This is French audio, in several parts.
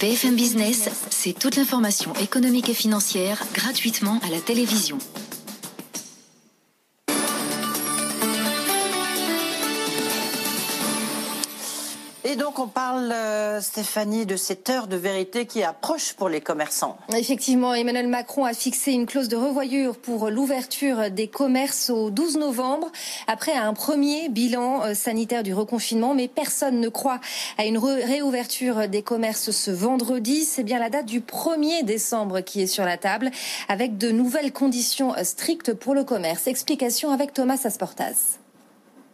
BFM Business, c'est toute l'information économique et financière gratuitement à la télévision. Et donc on parle, euh, Stéphanie, de cette heure de vérité qui approche pour les commerçants. Effectivement, Emmanuel Macron a fixé une clause de revoyure pour l'ouverture des commerces au 12 novembre, après un premier bilan euh, sanitaire du reconfinement. Mais personne ne croit à une réouverture des commerces ce vendredi. C'est bien la date du 1er décembre qui est sur la table, avec de nouvelles conditions euh, strictes pour le commerce. Explication avec Thomas Asportas.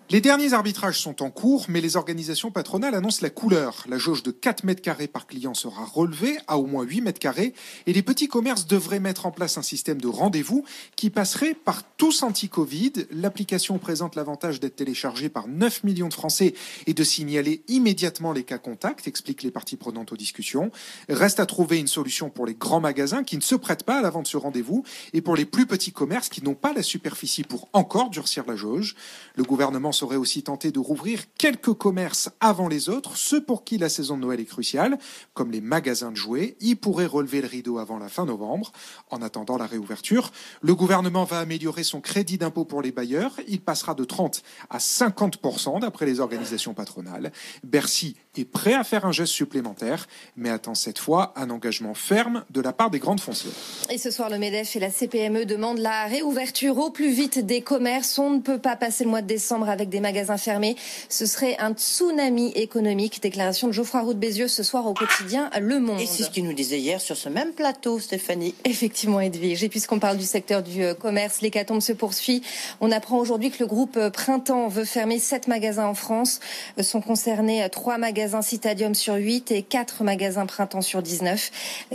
Les derniers arbitrages sont en cours, mais les organisations patronales annoncent la couleur. La jauge de 4 mètres carrés par client sera relevée à au moins 8 mètres carrés et les petits commerces devraient mettre en place un système de rendez-vous qui passerait par tous anti-Covid. L'application présente l'avantage d'être téléchargée par 9 millions de Français et de signaler immédiatement les cas contacts, expliquent les parties prenantes aux discussions. Reste à trouver une solution pour les grands magasins qui ne se prêtent pas à la vente de ce rendez-vous et pour les plus petits commerces qui n'ont pas la superficie pour encore durcir la jauge. Le gouvernement serait aussi tenté de rouvrir quelques commerces avant les autres, ceux pour qui la saison de Noël est cruciale, comme les magasins de jouets. Ils pourraient relever le rideau avant la fin novembre. En attendant la réouverture, le gouvernement va améliorer son crédit d'impôt pour les bailleurs. Il passera de 30 à 50% d'après les organisations patronales. Bercy est prêt à faire un geste supplémentaire, mais attend cette fois un engagement ferme de la part des grandes foncières. Et ce soir, le MEDEF et la CPME demandent la réouverture au plus vite des commerces. On ne peut pas passer le mois de décembre avec des magasins fermés. Ce serait un tsunami économique. Déclaration de Geoffroy Roux de Bézieux ce soir au quotidien Le Monde. Et c'est ce qu'il nous disait hier sur ce même plateau, Stéphanie. Effectivement, Edwige. Et puisqu'on parle du secteur du euh, commerce, l'hécatombe se poursuit. On apprend aujourd'hui que le groupe euh, Printemps veut fermer sept magasins en France. Euh, sont concernés trois magasins Citadium sur 8 et quatre magasins Printemps sur 19.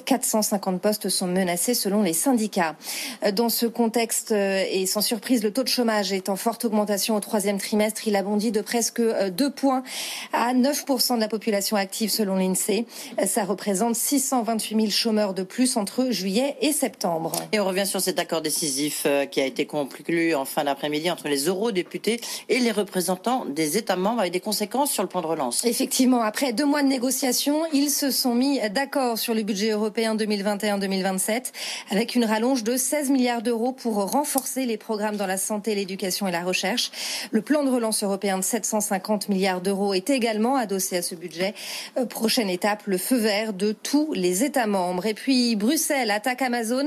450 postes sont menacés selon les syndicats. Dans ce contexte, et sans surprise, le taux de chômage est en forte augmentation au troisième trimestre. Il a bondi de presque 2 points à 9% de la population active selon l'INSEE. Ça représente 628 000 chômeurs de plus entre juillet et septembre. Et on revient sur cet accord décisif euh, qui a été conclu en fin d'après-midi entre les eurodéputés et les représentants des États membres avec des conséquences sur le plan de relance. Effectivement, après deux mois de négociations, ils se sont mis d'accord sur le budget européen 2021-2027 avec une rallonge de 16 milliards d'euros pour renforcer les programmes dans la santé, l'éducation et la recherche. Le plan de relance européen de 750 milliards d'euros est également adossé à ce budget. Euh, prochaine étape, le feu vert de tous les États membres. Et puis Bruxelles attaque Amazon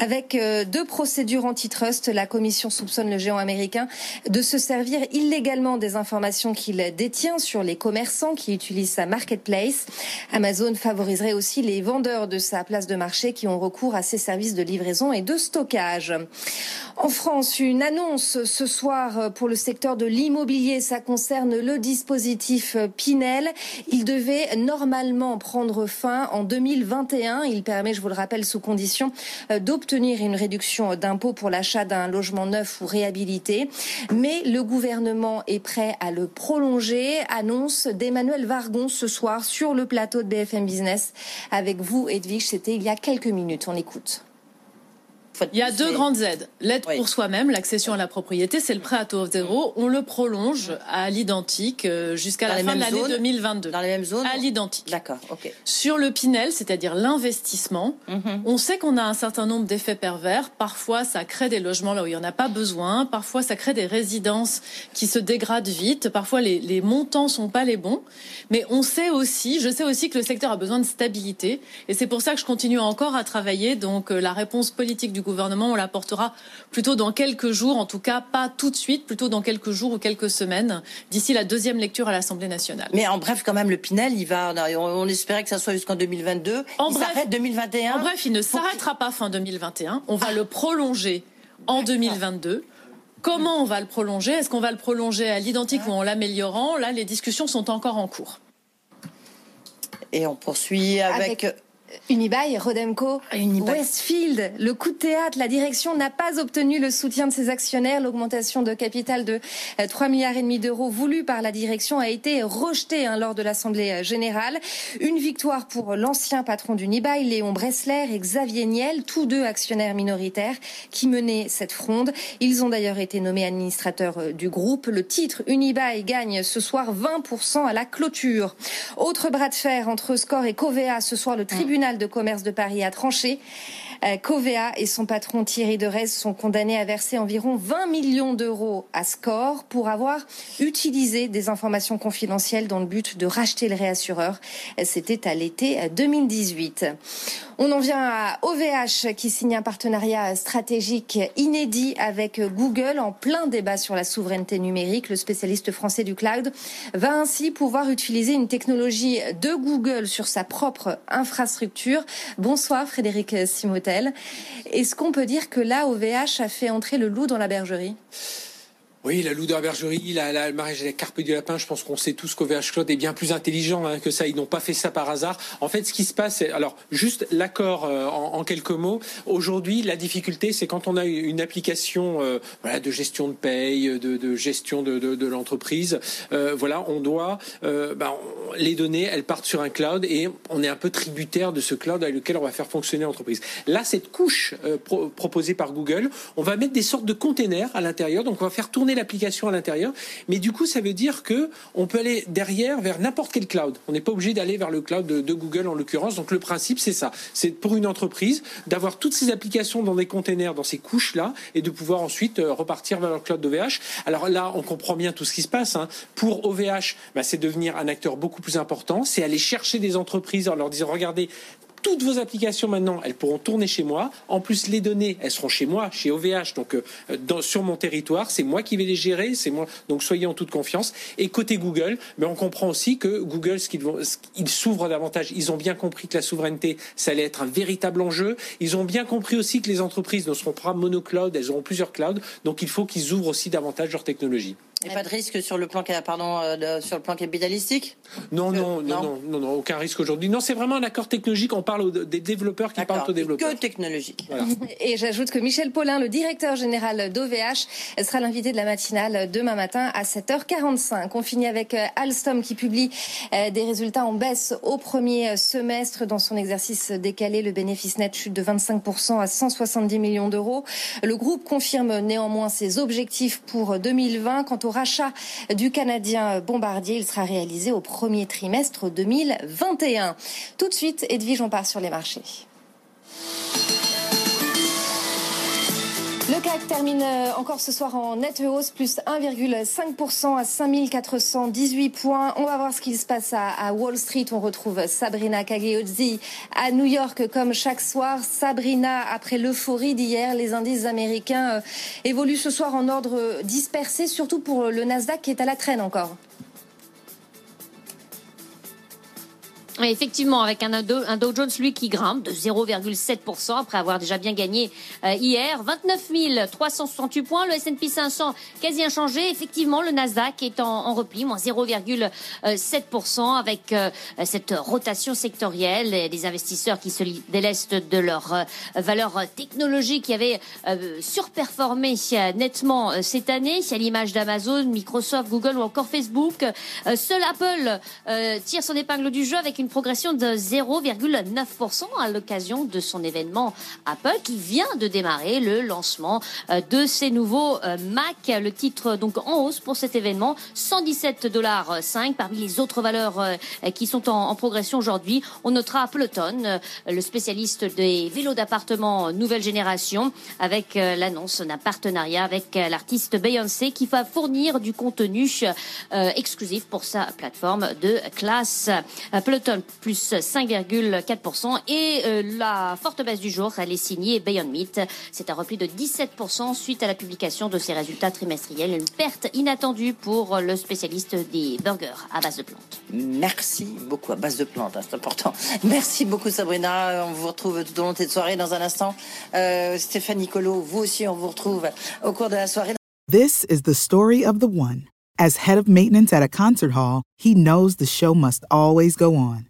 avec euh, deux procédures antitrust. La Commission soupçonne le géant américain de se servir illégalement des informations qu'il détient sur les commerçants qui utilisent sa marketplace. Amazon favoriserait aussi les vendeurs de sa place de marché qui ont recours à ses services de livraison et de stockage. En France, une annonce ce soir pour le secteur de l'immobilier. Ça concerne le dispositif Pinel. Il devait normalement prendre fin en 2021. Il permet, je vous le rappelle, sous condition d'obtenir une réduction d'impôt pour l'achat d'un logement neuf ou réhabilité. Mais le gouvernement est prêt à le prolonger. Annonce d'Emmanuel Vargon ce soir sur le plateau de BFM Business avec vous, Edwige. C'était il y a quelques minutes. On écoute. Il y a deux grandes aides. L'aide pour soi-même, l'accession à la propriété, c'est le prêt à taux zéro. On le prolonge à l'identique euh, jusqu'à la fin de l'année 2022. Dans les mêmes zones À l'identique. D'accord, ok. Sur le Pinel, c'est-à-dire l'investissement, Mhm. on sait qu'on a un certain nombre d'effets pervers. Parfois, ça crée des logements là où il n'y en a pas besoin. Parfois, ça crée des résidences qui se dégradent vite. Parfois, les, les montants sont pas les bons. Mais on sait aussi, je sais aussi que le secteur a besoin de stabilité. Et c'est pour ça que je continue encore à travailler. Donc, euh, la réponse politique du gouvernement, on l'apportera plutôt dans quelques jours. En tout cas, pas tout de suite, plutôt dans quelques jours ou quelques semaines, d'ici la deuxième lecture à l'Assemblée nationale. Mais en bref, quand même, le Pinel, il va. On, espérait que ça soit jusqu'en 2022. En il bref- s'arrête 2021. En bref, il ne s'arrêtera pas fin 2021. On va le prolonger en 2022. Comment on va le prolonger? Est-ce qu'on va le prolonger à l'identique ou en l'améliorant? Là, les discussions sont encore en cours. Et on poursuit avec Unibail, Rodemco, Westfield, le coup de théâtre, la direction n'a pas obtenu le soutien de ses actionnaires. L'augmentation de capital de 3 euh, milliards et demi d'euros voulue par la direction a été rejetée hein, lors de l'Assemblée euh, générale. Une victoire pour l'ancien patron d'Unibail, Léon Bressler et Xavier Niel, tous deux actionnaires minoritaires qui menaient cette fronde. Ils ont d'ailleurs été nommés administrateurs euh, du groupe. Le titre Unibail gagne ce soir 20% à la clôture. Autre bras de fer entre Score et Covea ce soir le tribunal tribunal de commerce de Paris a tranché. Euh, Covea et son patron Thierry Derez sont condamnés à verser environ 20 millions d'euros à Score pour avoir utilisé des informations confidentielles dans le but de racheter le réassureur. C'était à l'été 2018. On en vient à OVH qui signe un partenariat stratégique inédit avec Google en plein débat sur la souveraineté numérique. Le spécialiste français du cloud va ainsi pouvoir utiliser une technologie de Google sur sa propre infrastructure. Bonsoir Frédéric Simotel. Est-ce qu'on peut dire que là, OVH a fait entrer le loup dans la bergerie? Oui, la loup de la bergerie, la, la, mariage des carpe du lapin, je pense qu'on sait tous qu'OVH Cloud est bien plus intelligent hein, que ça. Ils n'ont pas fait ça par hasard. En fait, ce qui se passe, alors, juste l'accord euh, en, quelques mots. Aujourd'hui, la difficulté, c'est quand on a une application euh, voilà, de gestion de paye, de, de gestion de, de, de l'entreprise, euh, voilà, on doit, ben, les données, elles partent sur un cloud et on est un peu tributaire de ce cloud avec lequel on va faire fonctionner l'entreprise. Là, cette couche proposée par Google, on va mettre des sortes de containers à l'intérieur, donc on va faire tourner l'application à l'intérieur. Mais du coup, ça veut dire que on peut aller derrière vers n'importe quel cloud. On n'est pas obligé d'aller vers le cloud de, Google en l'occurrence. Donc le principe, c'est ça. C'est pour une entreprise d'avoir toutes ces applications dans des containers, dans ces couches-là, et de pouvoir ensuite euh, repartir vers le cloud d'OVH. Alors là, on comprend bien tout ce qui se passe. Hein. Pour OVH, bah, c'est devenir un acteur beaucoup plus important. C'est aller chercher des entreprises en leur disant, regardez, toutes vos applications maintenant, elles pourront tourner chez moi. En plus, les données, elles seront chez moi, chez OVH, donc euh, sur mon territoire. C'est moi qui vais les gérer. C'est moi. Donc soyez en toute confiance. Et côté Google, mais on comprend aussi que Google, ils s'ouvrent davantage. Ils ont bien compris que la souveraineté, ça allait être un véritable enjeu. Ils ont bien compris aussi que les entreprises ne seront pas monocloud, elles auront plusieurs clouds. Donc il faut qu'ils ouvrent aussi davantage leur technologie. Et pas de risque sur le plan, pardon, euh, sur le plan capitalistique non non, non, non, non, aucun risque aujourd'hui. Non, c'est vraiment un accord technologique. On parle des développeurs qui parlent aux développeurs. Que technologique. Et j'ajoute que Michel Paulin, le directeur général d'OVH, sera l'invité de la matinale demain matin à 7h45. On finit avec euh, Alstom qui publie euh, des résultats en baisse au premier semestre. Dans son exercice décalé, le bénéfice net chute de 25% à 170 millions d'euros. Le groupe confirme néanmoins ses objectifs pour 2020. Quant au rachat du Canadien Bombardier. Il sera réalisé au premier trimestre 2021. Tout de suite, Edwige, on part sur les marchés. Le CAC termine euh, encore ce soir en nette hausse, plus 1,5% à 5418 points. On va voir ce qu'il se passe à, Wall Street. On retrouve Sabrina Cagliozzi à New York comme chaque soir. Sabrina, après l'euphorie d'hier, les indices américains euh, évoluent ce soir en ordre dispersé, surtout pour le Nasdaq qui est à la traîne encore. Effectivement, avec un Dow, un Dow, Jones, lui, qui grimpe de 0,7% après avoir déjà bien gagné euh, hier. 29 368 points. Le S&P 500 quasi inchangé. Effectivement, le Nasdaq est en, repli, moins 0,7% avec euh, cette rotation sectorielle et des investisseurs qui se délestent de leur euh, valeur technologique qui avait surperformé nettement cette année. À l'image d'Amazon, Microsoft, Google ou encore Facebook. seul Apple tire son épingle du jeu avec une progression de 0,9% à l'occasion de son événement Apple qui vient de démarrer le lancement euh, de ses nouveaux euh, Mac. Le titre donc en hausse pour cet événement, 117 dollars 5 parmi les autres valeurs euh, qui sont en, progression aujourd'hui. On notera Peloton, le spécialiste des vélos d'appartement nouvelle génération, avec l'annonce d'un partenariat avec l'artiste Beyoncé qui va fournir du contenu exclusif pour sa plateforme de classe. Peloton plus 5,4%. Et euh, la forte baisse du jour, elle est signée Beyond Meat. C'est un repli de 17% suite à la publication de ses résultats trimestriels. Une perte inattendue pour le spécialiste des burgers à base de plantes. Merci beaucoup à base de plantes, hein, c'est important. Merci beaucoup Sabrina. On vous retrouve tout au long de cette soirée dans un instant. Euh, Stéphanie Colo, vous aussi, on vous retrouve au cours de la soirée. This is the story of the one. As head of maintenance at a concert hall, he knows the show must always go on.